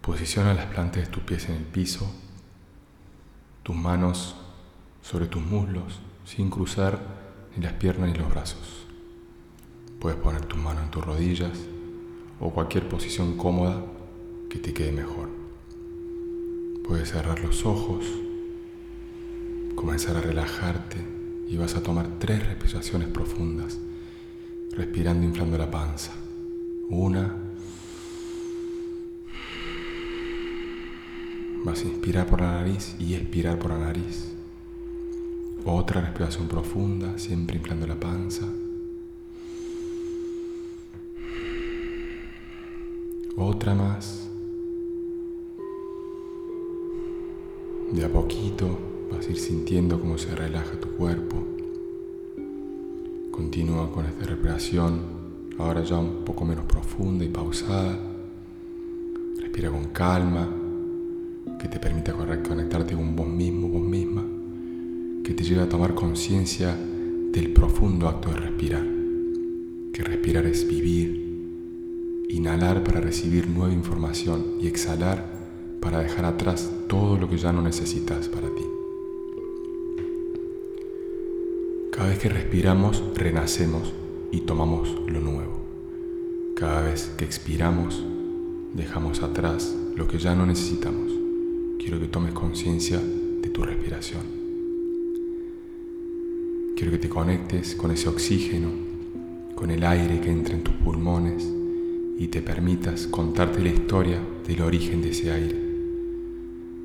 Posiciona las plantas de tus pies en el piso, tus manos sobre tus muslos sin cruzar ni las piernas ni los brazos. Puedes poner tus manos en tus rodillas o cualquier posición cómoda que te quede mejor. Puedes cerrar los ojos, comenzar a relajarte y vas a tomar tres respiraciones profundas, respirando inflando la panza. Una. Vas a inspirar por la nariz y expirar por la nariz. Otra respiración profunda, siempre inflando la panza. Otra más. De a poquito vas a ir sintiendo cómo se relaja tu cuerpo. Continúa con esta respiración, ahora ya un poco menos profunda y pausada. Respira con calma, que te permita conectarte con vos mismo, vos misma, que te lleve a tomar conciencia del profundo acto de respirar. Que respirar es vivir, inhalar para recibir nueva información y exhalar para dejar atrás todo lo que ya no necesitas para ti. Cada vez que respiramos, renacemos y tomamos lo nuevo. Cada vez que expiramos, dejamos atrás lo que ya no necesitamos. Quiero que tomes conciencia de tu respiración. Quiero que te conectes con ese oxígeno, con el aire que entra en tus pulmones y te permitas contarte la historia del origen de ese aire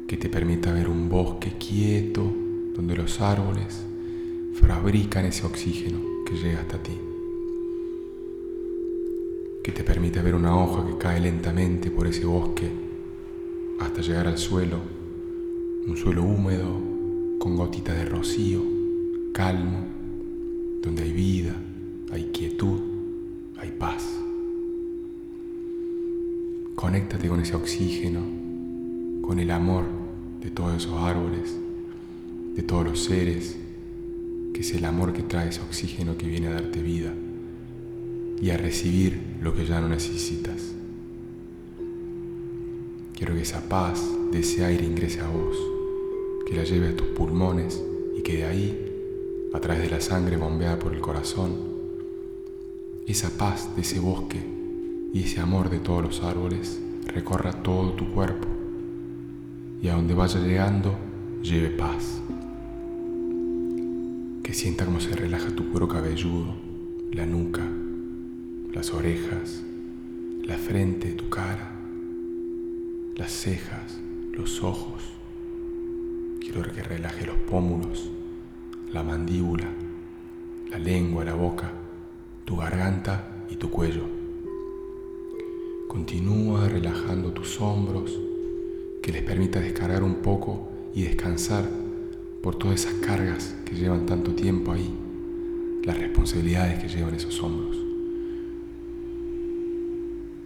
que te permita ver un bosque quieto donde los árboles fabrican ese oxígeno que llega hasta ti. Que te permita ver una hoja que cae lentamente por ese bosque hasta llegar al suelo, un suelo húmedo con gotitas de rocío, calmo, donde hay vida, hay quietud, hay paz. Conéctate con ese oxígeno con el amor de todos esos árboles, de todos los seres, que es el amor que trae ese oxígeno que viene a darte vida y a recibir lo que ya no necesitas. Quiero que esa paz de ese aire ingrese a vos, que la lleve a tus pulmones y que de ahí, a través de la sangre bombeada por el corazón, esa paz de ese bosque y ese amor de todos los árboles recorra todo tu cuerpo y a donde vaya llegando lleve paz. Que sienta cómo se relaja tu cuero cabelludo, la nuca, las orejas, la frente, tu cara, las cejas, los ojos. Quiero que relaje los pómulos, la mandíbula, la lengua, la boca, tu garganta y tu cuello. Continúa relajando tus hombros, que les permita descargar un poco y descansar por todas esas cargas que llevan tanto tiempo ahí, las responsabilidades que llevan esos hombros.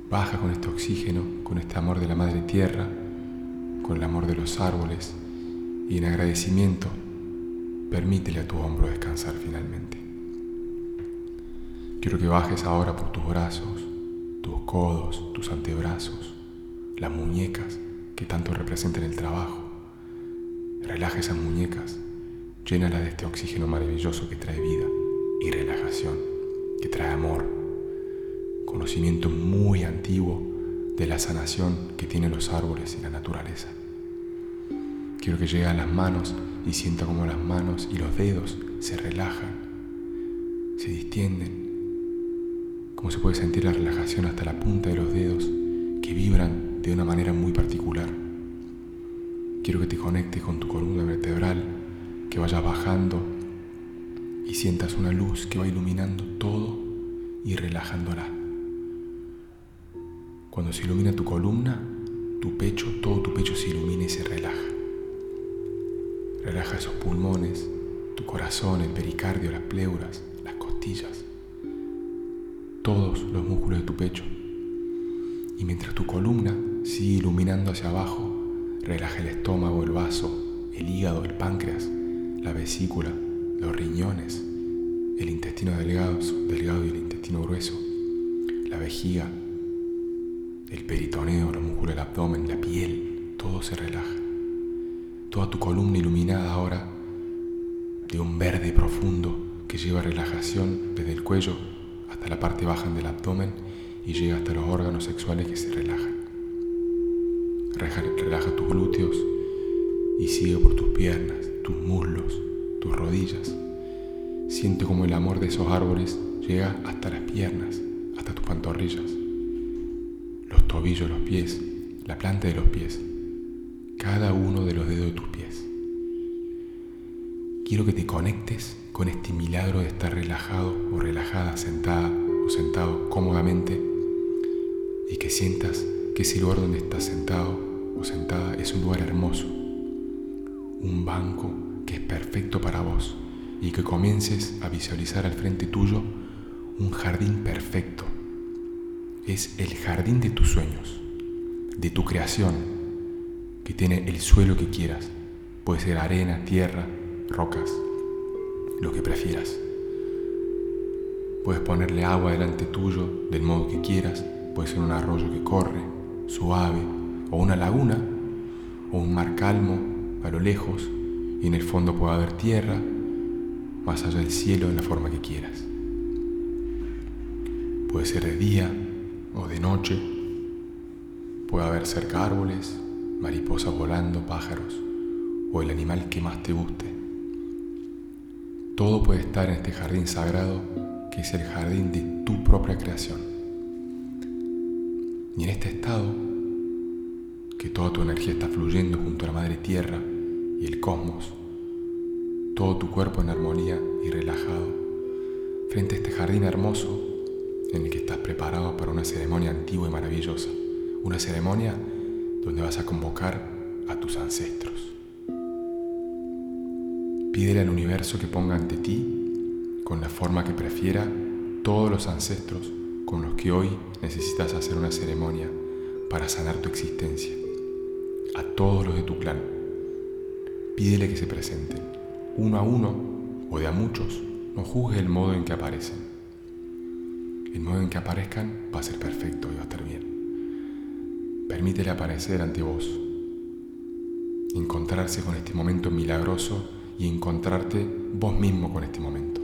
Baja con este oxígeno, con este amor de la madre tierra, con el amor de los árboles y en agradecimiento permítele a tu hombro descansar finalmente. Quiero que bajes ahora por tus brazos, tus codos, tus antebrazos, las muñecas, que tanto representan el trabajo. Relaja esas muñecas, llénala de este oxígeno maravilloso que trae vida y relajación, que trae amor, conocimiento muy antiguo de la sanación que tienen los árboles y la naturaleza. Quiero que llegue a las manos y sienta como las manos y los dedos se relajan, se distienden, como se puede sentir la relajación hasta la punta de los dedos que vibran de una manera muy particular. Quiero que te conectes con tu columna vertebral, que vaya bajando y sientas una luz que va iluminando todo y relajándola. Cuando se ilumina tu columna, tu pecho, todo tu pecho se ilumina y se relaja. Relaja esos pulmones, tu corazón, el pericardio, las pleuras, las costillas, todos los músculos de tu pecho. Y mientras tu columna sigue iluminando hacia abajo, relaja el estómago, el vaso, el hígado, el páncreas, la vesícula, los riñones, el intestino delgado, delgado y el intestino grueso, la vejiga, el peritoneo, los músculos del abdomen, la piel, todo se relaja. Toda tu columna iluminada ahora de un verde profundo que lleva relajación desde el cuello hasta la parte baja del abdomen y llega hasta los órganos sexuales que se relajan. Relaja, tus glúteos y sigue por tus piernas, tus muslos, tus rodillas. Siente como el amor de esos árboles llega hasta las piernas, hasta tus pantorrillas, tobillos, los pies, la planta de los pies, cada uno de los dedos de tus pies. Quiero que te conectes con este milagro de estar relajado o relajada, sentada o sentado cómodamente y que sientas que ese lugar donde estás sentado o sentada es un lugar hermoso, un banco que es perfecto para vos y que comiences a visualizar al frente tuyo un jardín perfecto. Es el jardín de tus sueños, de tu creación, que tiene el suelo que quieras. Puede ser arena, tierra, rocas, lo que prefieras. Puedes ponerle agua delante tuyo del modo que quieras. Puede ser un arroyo que corre, suave, o una laguna, o un mar calmo a lo lejos, y en el fondo puede haber tierra, más allá del cielo en la forma que quieras. Puede ser de día o de noche, puede haber cerca árboles, mariposas volando, pájaros, o el animal que más te guste. Todo puede estar en este jardín sagrado que es el jardín de tu propia creación. Y en este estado que toda tu energía está fluyendo junto a la Madre Tierra y el cosmos, todo tu cuerpo en armonía y relajado, frente a este jardín hermoso en el que estás preparado para una ceremonia antigua y maravillosa, una ceremonia donde vas a convocar a tus ancestros. Pídele al universo que ponga ante ti, con la forma que prefiera, todos los ancestros con los que hoy necesitas hacer una ceremonia para sanar tu existencia a todos los de tu clan. Pídele que se presenten, uno a uno o de a muchos. No juzgue el modo en que aparecen. El modo en que aparezcan va a ser perfecto y va a estar bien. Permítele aparecer ante vos, encontrarse con este momento milagroso y encontrarte vos mismo con este momento.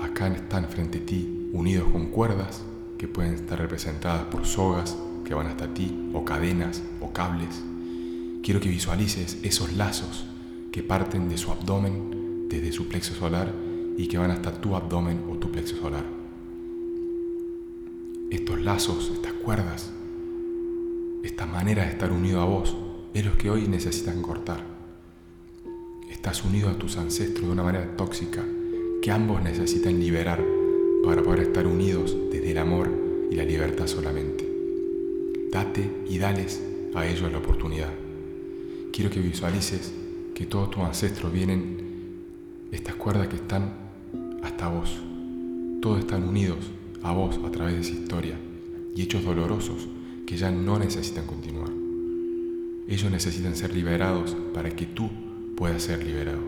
Acá están frente a ti, unidos con cuerdas que pueden estar representadas por sogas que van hasta ti, o cadenas, o cables. Quiero que visualices esos lazos que parten de su abdomen, desde su plexo solar, y que van hasta tu abdomen o tu plexo solar. Estos lazos, estas cuerdas, esta manera de estar unido a vos, es lo que hoy necesitan cortar. Estás unido a tus ancestros de una manera tóxica que ambos necesitan liberar para poder estar unidos desde el amor y la libertad solamente. Date y dales a ellos la oportunidad. Quiero que visualices que todos tus ancestros vienen, estas cuerdas que están hasta vos. Todos están unidos a vos a través de esa historia y hechos dolorosos que ya no necesitan continuar. Ellos necesitan ser liberados para que tú puedas ser liberado.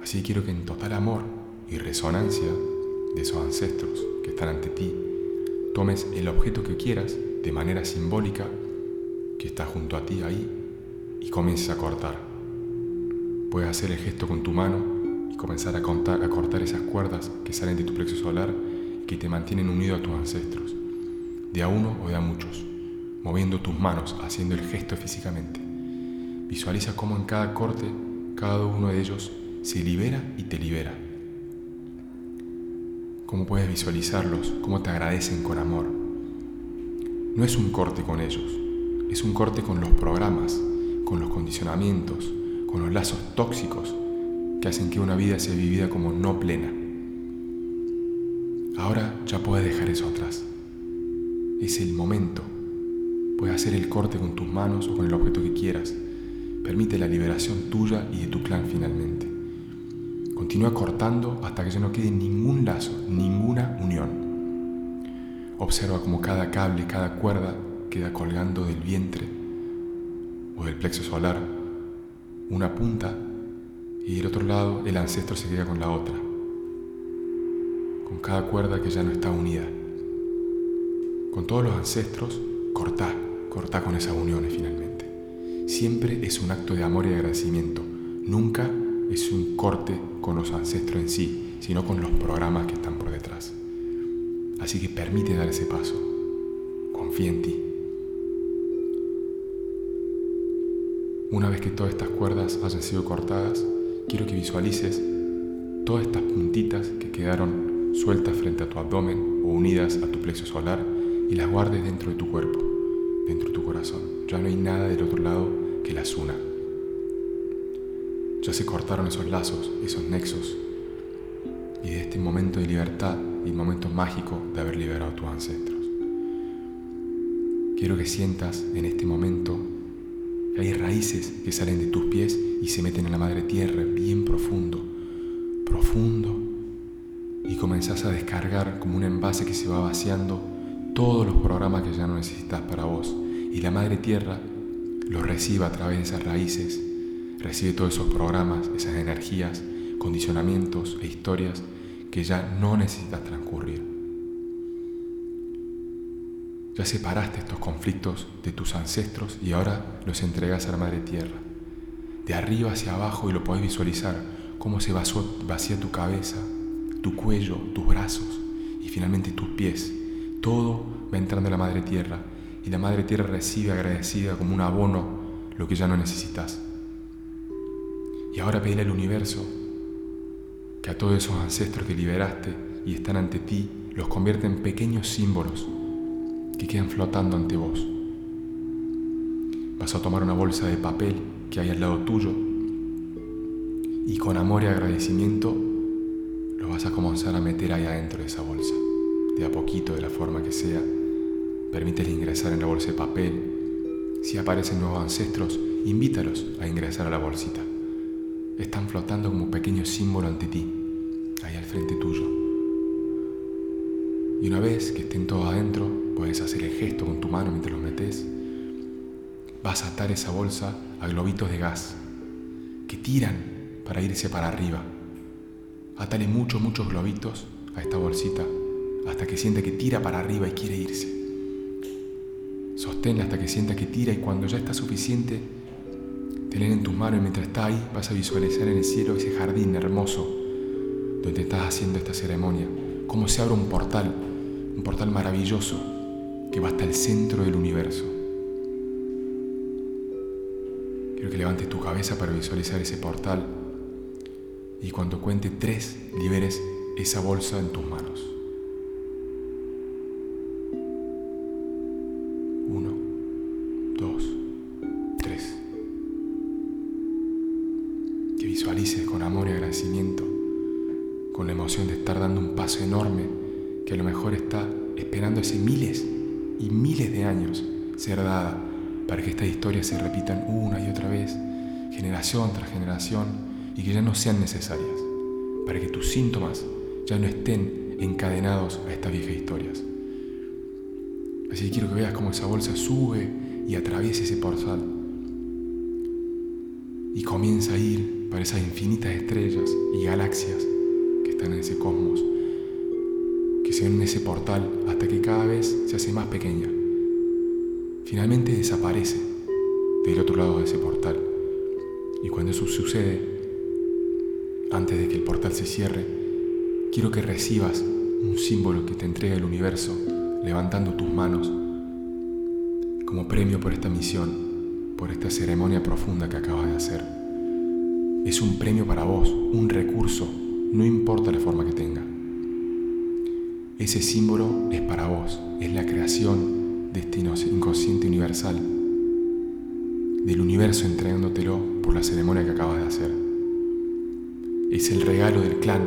Así quiero que en total amor y resonancia de esos ancestros que están ante ti, tomes el objeto que quieras de manera simbólica que está junto a ti ahí y comiences a cortar. Puedes hacer el gesto con tu mano y comenzar a, contar, a cortar esas cuerdas que salen de tu plexo solar y que te mantienen unido a tus ancestros, de a uno o de a muchos, moviendo tus manos, haciendo el gesto físicamente. Visualiza cómo en cada corte cada uno de ellos se libera y te libera. Cómo puedes visualizarlos, cómo te agradecen con amor no es un corte con ellos, es un corte con los programas, con los condicionamientos, con los lazos tóxicos que hacen que una vida sea vivida como no plena. Ahora ya puedes dejar eso atrás. Es el momento. Puedes hacer el corte con tus manos o con el objeto que quieras. Permite la liberación tuya y de tu clan finalmente. Continúa cortando hasta que ya no quede ningún lazo, ninguna unión. Observa cómo cada cable, cada cuerda queda colgando del vientre o del plexo solar, una punta y del otro lado el ancestro se queda con la otra, con cada cuerda que ya no está unida. con todos los ancestros, cortá, cortá con esas uniones finalmente. Siempre es un acto de amor y agradecimiento, nunca es un corte con los ancestros en sí, sino con los programas que están por detrás. Así que permite dar ese paso, confía en ti. Una vez que todas estas cuerdas hayan sido cortadas, quiero que visualices todas estas puntitas que quedaron sueltas frente a tu abdomen o unidas a tu plexo solar y las guardes dentro de tu cuerpo, dentro de tu corazón. Ya no hay nada del otro lado que las una. Ya se cortaron esos lazos, esos nexos. Y de este momento de libertad y momento mágico de haber liberado a tus ancestros. Quiero que sientas en este momento hay raíces que salen de tus pies y se meten en la madre tierra bien profundo, profundo, y comenzás a descargar como un envase que se va vaciando todos los programas que ya no necesitas para vos. Y la madre tierra los recibe a través de esas raíces, recibe todos esos programas, esas energías, condicionamientos e historias que ya no necesitas transcurrir. Ya separaste estos conflictos de tus ancestros y ahora los entregas a la Madre Tierra. De arriba hacia abajo y lo podés visualizar, cómo se vacía tu cabeza, tu cuello, tus brazos y finalmente tus pies. Todo va entrando a la Madre Tierra y la Madre Tierra recibe agradecida como un abono lo que ya no necesitas. Y ahora pedile al universo que a todos esos ancestros que liberaste y están ante ti los convierte en pequeños símbolos que quedan flotando ante vos. Vas a tomar una bolsa de papel que hay al lado tuyo y con amor y agradecimiento lo vas a comenzar a meter ahí adentro de esa bolsa, de a poquito, de la forma que sea. Permítele ingresar en la bolsa de papel. Si aparecen nuevos ancestros, invítalos a ingresar a la bolsita. Están flotando como pequeños símbolos ante ti, ahí al frente tuyo. Y una vez que estén todos adentro, puedes hacer el gesto con tu mano mientras los metes. Vas a atar esa bolsa a globitos de gas que tiran para irse para arriba. Atale muchos, muchos globitos a esta bolsita hasta que sienta que tira para arriba y quiere irse. Sosténla hasta que sienta que tira y cuando ya está suficiente, tenés en tus manos y mientras está ahí vas a visualizar en el cielo ese jardín hermoso donde estás haciendo esta ceremonia. Cómo se abre un portal, un portal maravilloso que va hasta el centro del universo. Quiero que levantes tu cabeza para visualizar ese portal y cuando cuente tres liberes esa bolsa en tus manos. Lo mejor está esperando ese miles y miles de años ser dada para que estas historias se repitan una y otra vez, generación tras generación, y que ya no sean necesarias, para que tus síntomas ya no estén encadenados a estas viejas historias. Así que quiero que veas cómo esa bolsa sube y atraviesa ese portal y comienza a ir para esas infinitas estrellas y galaxias que están en ese cosmos en ese portal hasta que cada vez se hace más pequeña. Finalmente desaparece del otro lado de ese portal. Y cuando eso sucede, antes de que el portal se cierre, quiero que recibas un símbolo que te entrega el universo levantando tus manos como premio por esta misión, por esta ceremonia profunda que acabas de hacer. Es un premio para vos, un recurso, no importa la forma que tenga. Ese símbolo es para vos, es la creación de este inconsciente universal, del universo entregándotelo por la ceremonia que acabas de hacer. Es el regalo del clan,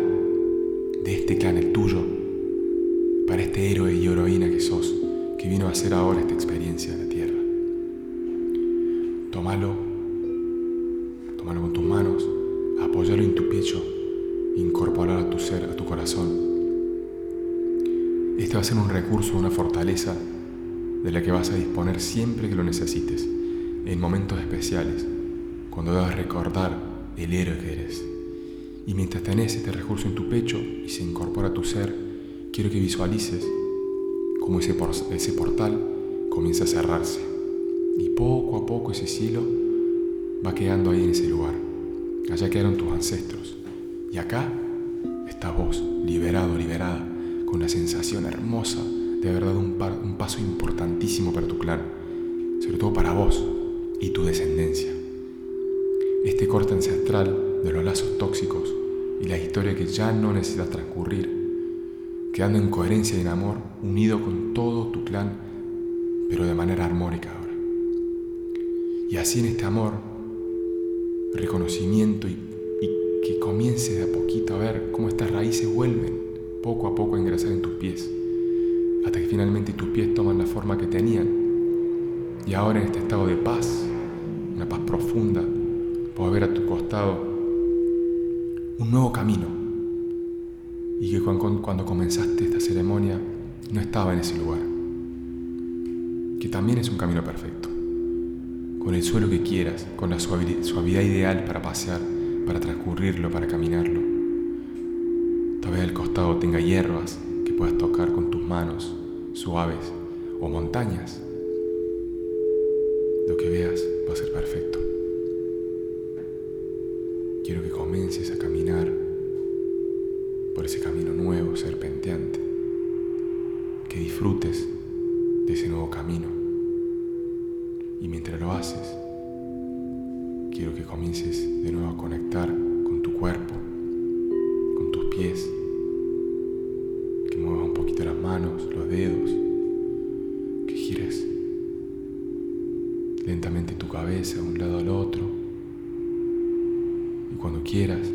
de este clan, el tuyo, para este héroe y heroína que sos, que vino a hacer ahora esta experiencia en la tierra. Tómalo, tómalo con tus manos, apóyalo en tu pecho, incorporalo a tu ser, a tu corazón va a ser un recurso, una fortaleza de la que vas a disponer siempre que lo necesites, en momentos especiales, cuando debas recordar el héroe que eres. Y mientras tenés este recurso en tu pecho y se incorpora a tu ser, quiero que visualices como ese, ese portal comienza a cerrarse. Y poco a poco ese cielo va quedando ahí en ese lugar. Allá quedaron tus ancestros. Y acá estás vos, liberado, liberada, con una sensación hermosa de haber dado un, paso importantísimo para tu clan, sobre todo para vos y tu descendencia. Este corte ancestral de los lazos tóxicos y la historia que ya no necesita transcurrir, quedando en coherencia y en amor, unido con todo tu clan, pero de manera armónica ahora. Y así en este amor, reconocimiento y, que comience de a poquito a ver cómo estas raíces vuelven poco a poco a ingresar en tus pies, hasta que finalmente tus pies toman la forma que tenían. Y ahora en este estado de paz, una paz profunda, puedo ver a tu costado un nuevo camino. Y que cuando comenzaste esta ceremonia no estaba en ese lugar. Que también es un camino perfecto. Con el suelo que quieras, con la suavidad ideal para pasear, para transcurrirlo, para caminarlo. Tal vez al costado tenga hierbas que puedas tocar con tus manos, suaves, o montañas. Lo que veas va a ser perfecto. Quiero que comiences a caminar por ese camino nuevo, serpenteante. Que disfrutes de ese nuevo camino. Y mientras lo haces, quiero que comiences de nuevo a conectar con tu cuerpo, con tus pies, cabeza de un lado al otro. Y cuando quieras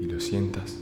y lo sientas,